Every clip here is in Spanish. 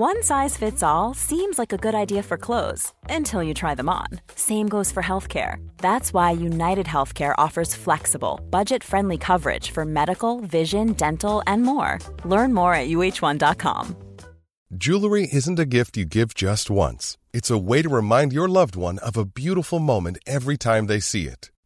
One size fits all seems like a good idea for clothes until you try them on. Same goes for healthcare. That's why United Healthcare offers flexible, budget friendly coverage for medical, vision, dental, and more. Learn more at uh1.com. Jewelry isn't a gift you give just once, it's a way to remind your loved one of a beautiful moment every time they see it.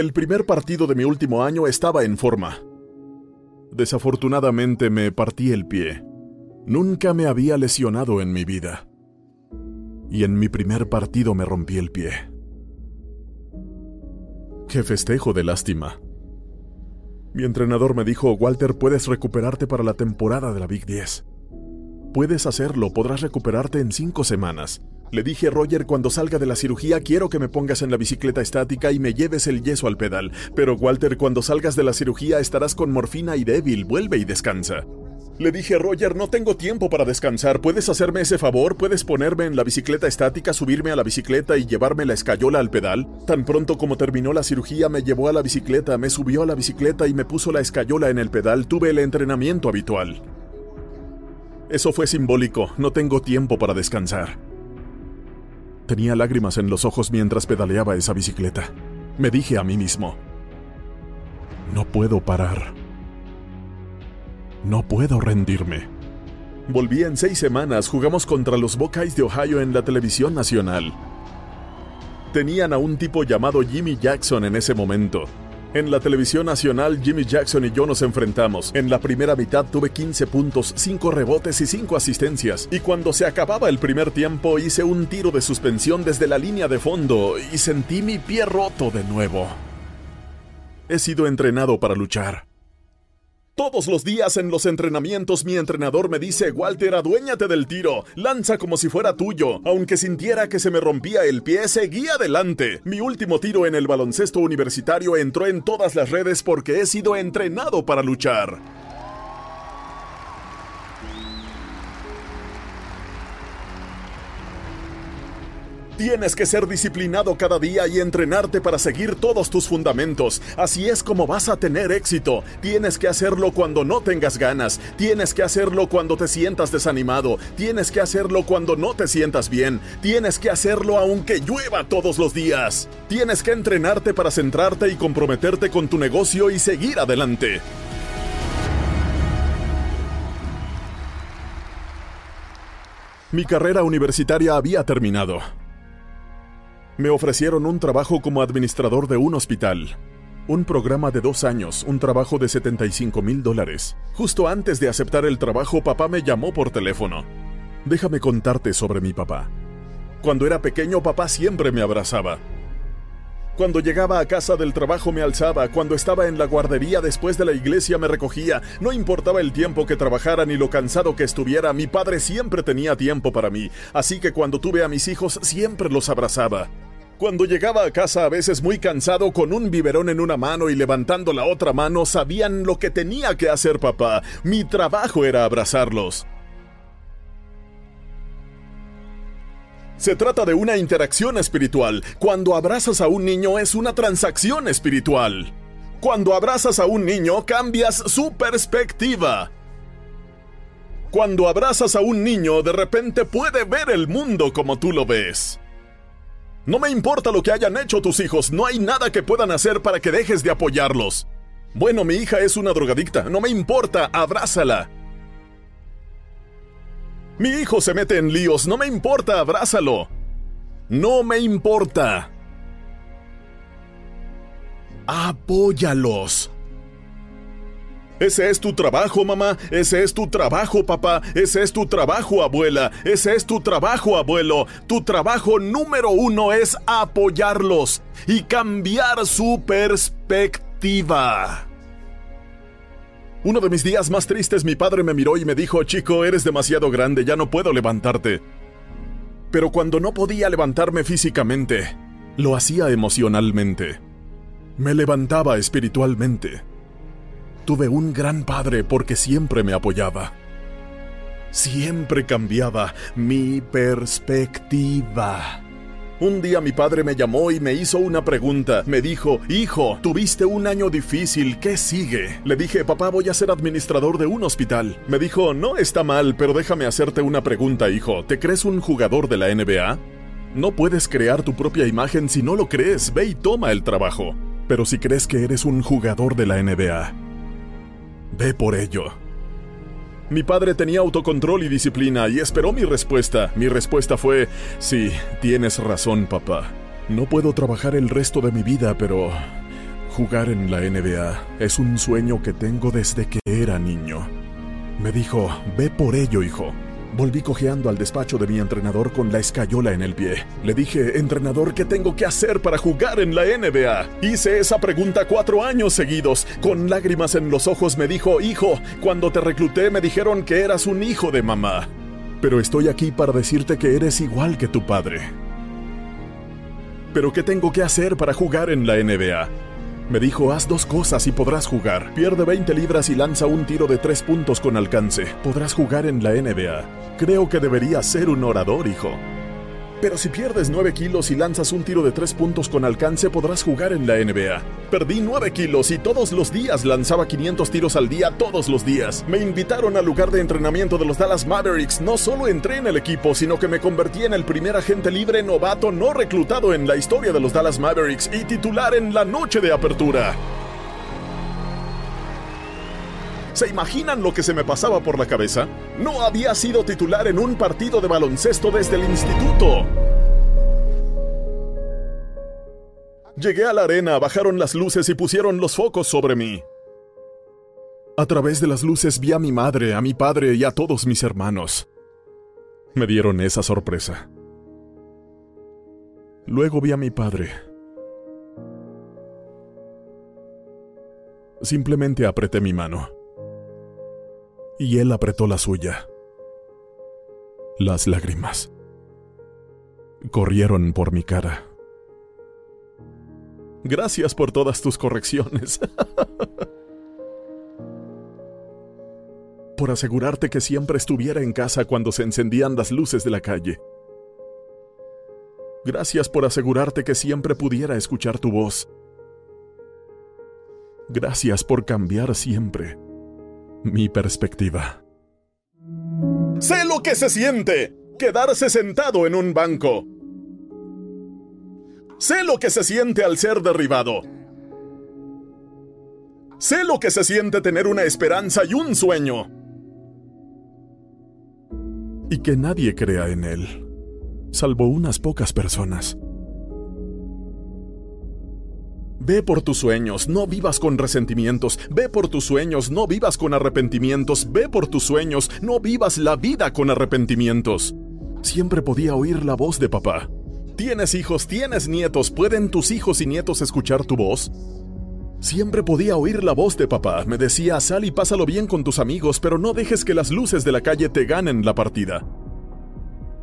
El primer partido de mi último año estaba en forma. Desafortunadamente me partí el pie. Nunca me había lesionado en mi vida. Y en mi primer partido me rompí el pie. Qué festejo de lástima. Mi entrenador me dijo, Walter, puedes recuperarte para la temporada de la Big 10. Puedes hacerlo, podrás recuperarte en cinco semanas. Le dije, Roger, cuando salga de la cirugía quiero que me pongas en la bicicleta estática y me lleves el yeso al pedal. Pero Walter, cuando salgas de la cirugía estarás con morfina y débil, vuelve y descansa. Le dije, Roger, no tengo tiempo para descansar. ¿Puedes hacerme ese favor? ¿Puedes ponerme en la bicicleta estática, subirme a la bicicleta y llevarme la escayola al pedal? Tan pronto como terminó la cirugía, me llevó a la bicicleta, me subió a la bicicleta y me puso la escayola en el pedal. Tuve el entrenamiento habitual. Eso fue simbólico. No tengo tiempo para descansar. Tenía lágrimas en los ojos mientras pedaleaba esa bicicleta. Me dije a mí mismo, no puedo parar. No puedo rendirme. Volví en seis semanas, jugamos contra los Buckeyes de Ohio en la televisión nacional. Tenían a un tipo llamado Jimmy Jackson en ese momento. En la televisión nacional, Jimmy Jackson y yo nos enfrentamos. En la primera mitad tuve 15 puntos, 5 rebotes y 5 asistencias. Y cuando se acababa el primer tiempo, hice un tiro de suspensión desde la línea de fondo y sentí mi pie roto de nuevo. He sido entrenado para luchar. Todos los días en los entrenamientos mi entrenador me dice, Walter, aduéñate del tiro, lanza como si fuera tuyo. Aunque sintiera que se me rompía el pie, seguí adelante. Mi último tiro en el baloncesto universitario entró en todas las redes porque he sido entrenado para luchar. Tienes que ser disciplinado cada día y entrenarte para seguir todos tus fundamentos. Así es como vas a tener éxito. Tienes que hacerlo cuando no tengas ganas. Tienes que hacerlo cuando te sientas desanimado. Tienes que hacerlo cuando no te sientas bien. Tienes que hacerlo aunque llueva todos los días. Tienes que entrenarte para centrarte y comprometerte con tu negocio y seguir adelante. Mi carrera universitaria había terminado me ofrecieron un trabajo como administrador de un hospital. Un programa de dos años, un trabajo de 75 mil dólares. Justo antes de aceptar el trabajo, papá me llamó por teléfono. Déjame contarte sobre mi papá. Cuando era pequeño, papá siempre me abrazaba. Cuando llegaba a casa del trabajo me alzaba, cuando estaba en la guardería después de la iglesia me recogía, no importaba el tiempo que trabajara ni lo cansado que estuviera, mi padre siempre tenía tiempo para mí, así que cuando tuve a mis hijos siempre los abrazaba. Cuando llegaba a casa a veces muy cansado con un biberón en una mano y levantando la otra mano, sabían lo que tenía que hacer papá. Mi trabajo era abrazarlos. Se trata de una interacción espiritual. Cuando abrazas a un niño es una transacción espiritual. Cuando abrazas a un niño cambias su perspectiva. Cuando abrazas a un niño de repente puede ver el mundo como tú lo ves. No me importa lo que hayan hecho tus hijos, no hay nada que puedan hacer para que dejes de apoyarlos. Bueno, mi hija es una drogadicta, no me importa, abrázala. Mi hijo se mete en líos, no me importa, abrázalo. No me importa. Apóyalos. Ese es tu trabajo, mamá. Ese es tu trabajo, papá. Ese es tu trabajo, abuela. Ese es tu trabajo, abuelo. Tu trabajo número uno es apoyarlos y cambiar su perspectiva. Uno de mis días más tristes mi padre me miró y me dijo, chico, eres demasiado grande, ya no puedo levantarte. Pero cuando no podía levantarme físicamente, lo hacía emocionalmente. Me levantaba espiritualmente. Tuve un gran padre porque siempre me apoyaba. Siempre cambiaba mi perspectiva. Un día mi padre me llamó y me hizo una pregunta. Me dijo, hijo, tuviste un año difícil, ¿qué sigue? Le dije, papá, voy a ser administrador de un hospital. Me dijo, no está mal, pero déjame hacerte una pregunta, hijo. ¿Te crees un jugador de la NBA? No puedes crear tu propia imagen si no lo crees, ve y toma el trabajo. Pero si crees que eres un jugador de la NBA, ve por ello. Mi padre tenía autocontrol y disciplina y esperó mi respuesta. Mi respuesta fue, sí, tienes razón, papá. No puedo trabajar el resto de mi vida, pero jugar en la NBA es un sueño que tengo desde que era niño. Me dijo, ve por ello, hijo. Volví cojeando al despacho de mi entrenador con la escayola en el pie. Le dije, entrenador, ¿qué tengo que hacer para jugar en la NBA? Hice esa pregunta cuatro años seguidos. Con lágrimas en los ojos me dijo, hijo, cuando te recluté me dijeron que eras un hijo de mamá. Pero estoy aquí para decirte que eres igual que tu padre. ¿Pero qué tengo que hacer para jugar en la NBA? Me dijo, haz dos cosas y podrás jugar. Pierde 20 libras y lanza un tiro de tres puntos con alcance. Podrás jugar en la NBA. Creo que deberías ser un orador, hijo. Pero si pierdes 9 kilos y lanzas un tiro de 3 puntos con alcance, podrás jugar en la NBA. Perdí 9 kilos y todos los días lanzaba 500 tiros al día, todos los días. Me invitaron al lugar de entrenamiento de los Dallas Mavericks. No solo entré en el equipo, sino que me convertí en el primer agente libre novato no reclutado en la historia de los Dallas Mavericks y titular en la noche de apertura. ¿Se imaginan lo que se me pasaba por la cabeza? No había sido titular en un partido de baloncesto desde el instituto. Llegué a la arena, bajaron las luces y pusieron los focos sobre mí. A través de las luces vi a mi madre, a mi padre y a todos mis hermanos. Me dieron esa sorpresa. Luego vi a mi padre. Simplemente apreté mi mano y él apretó la suya. Las lágrimas corrieron por mi cara. Gracias por todas tus correcciones. por asegurarte que siempre estuviera en casa cuando se encendían las luces de la calle. Gracias por asegurarte que siempre pudiera escuchar tu voz. Gracias por cambiar siempre mi perspectiva. Sé lo que se siente quedarse sentado en un banco. Sé lo que se siente al ser derribado. Sé lo que se siente tener una esperanza y un sueño. Y que nadie crea en él, salvo unas pocas personas. Ve por tus sueños, no vivas con resentimientos. Ve por tus sueños, no vivas con arrepentimientos. Ve por tus sueños, no vivas la vida con arrepentimientos. Siempre podía oír la voz de papá. Tienes hijos, tienes nietos, ¿pueden tus hijos y nietos escuchar tu voz? Siempre podía oír la voz de papá. Me decía, sal y pásalo bien con tus amigos, pero no dejes que las luces de la calle te ganen la partida.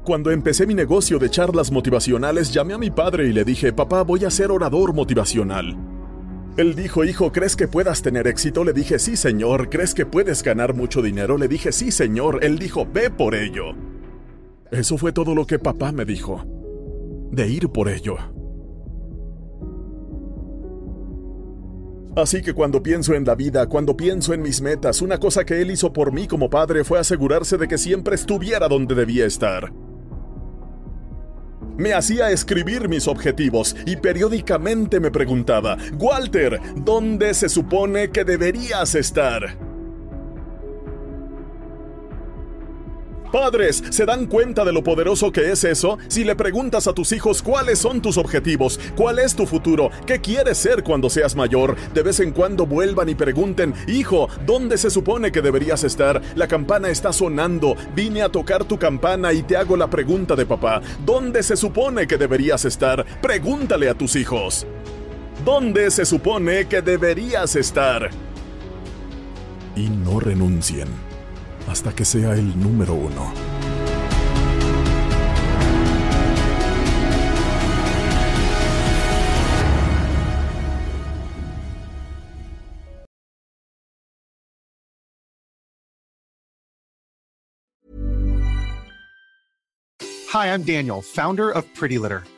Cuando empecé mi negocio de charlas motivacionales, llamé a mi padre y le dije, papá, voy a ser orador motivacional. Él dijo, hijo, ¿crees que puedas tener éxito? Le dije, sí, señor. ¿Crees que puedes ganar mucho dinero? Le dije, sí, señor. Él dijo, ve por ello. Eso fue todo lo que papá me dijo. De ir por ello. Así que cuando pienso en la vida, cuando pienso en mis metas, una cosa que él hizo por mí como padre fue asegurarse de que siempre estuviera donde debía estar me hacía escribir mis objetivos y periódicamente me preguntaba, Walter, ¿dónde se supone que deberías estar? Padres, ¿se dan cuenta de lo poderoso que es eso? Si le preguntas a tus hijos cuáles son tus objetivos, cuál es tu futuro, qué quieres ser cuando seas mayor, de vez en cuando vuelvan y pregunten, hijo, ¿dónde se supone que deberías estar? La campana está sonando, vine a tocar tu campana y te hago la pregunta de papá, ¿dónde se supone que deberías estar? Pregúntale a tus hijos. ¿Dónde se supone que deberías estar? Y amor en un 100, hasta que sea el número uno. Hi, I'm Daniel, founder of Pretty Litter.